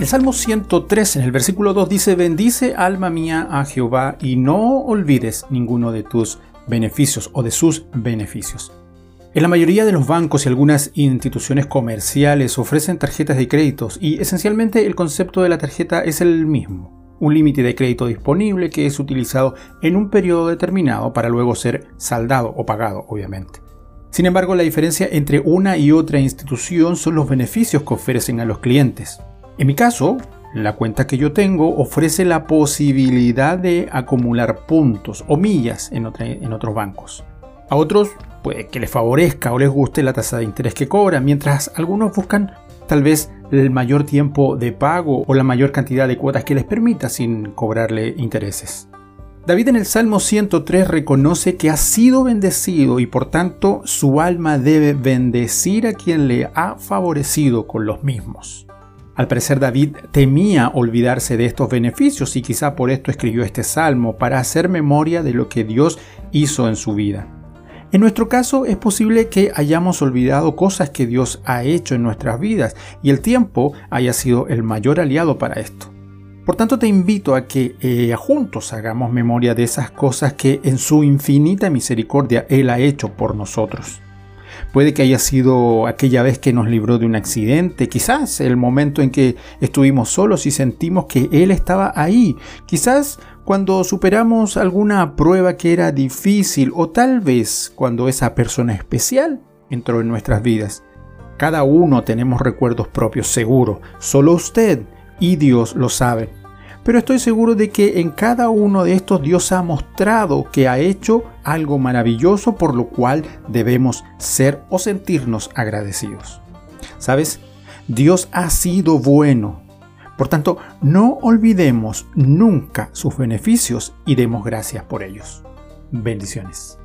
El Salmo 103 en el versículo 2 dice, bendice alma mía a Jehová y no olvides ninguno de tus beneficios o de sus beneficios. En la mayoría de los bancos y algunas instituciones comerciales ofrecen tarjetas de créditos y esencialmente el concepto de la tarjeta es el mismo. Un límite de crédito disponible que es utilizado en un periodo determinado para luego ser saldado o pagado, obviamente. Sin embargo, la diferencia entre una y otra institución son los beneficios que ofrecen a los clientes. En mi caso, la cuenta que yo tengo ofrece la posibilidad de acumular puntos o millas en, otros bancos. A otros puede que les favorezca o les guste la tasa de interés que cobran, mientras algunos buscan tal vez el mayor tiempo de pago o la mayor cantidad de cuotas que les permita sin cobrarle intereses. David en el Salmo 103 reconoce que ha sido bendecido y por tanto su alma debe bendecir a quien le ha favorecido con los mismos. Al parecer David temía olvidarse de estos beneficios y quizá por esto escribió este salmo, para hacer memoria de lo que Dios hizo en su vida. En nuestro caso es posible que hayamos olvidado cosas que Dios ha hecho en nuestras vidas y el tiempo haya sido el mayor aliado para esto. Por tanto te invito a que eh, juntos hagamos memoria de esas cosas que en su infinita misericordia Él ha hecho por nosotros. Puede que haya sido aquella vez que nos libró de un accidente, quizás el momento en que estuvimos solos y sentimos que Él estaba ahí, quizás cuando superamos alguna prueba que era difícil o tal vez cuando esa persona especial entró en nuestras vidas. Cada uno tenemos recuerdos propios, seguro, solo usted y Dios lo saben pero estoy seguro de que en cada uno de estos Dios ha mostrado que ha hecho algo maravilloso por lo cual debemos ser o sentirnos agradecidos. ¿Sabes? Dios ha sido bueno. Por tanto, no olvidemos nunca sus beneficios y demos gracias por ellos. Bendiciones.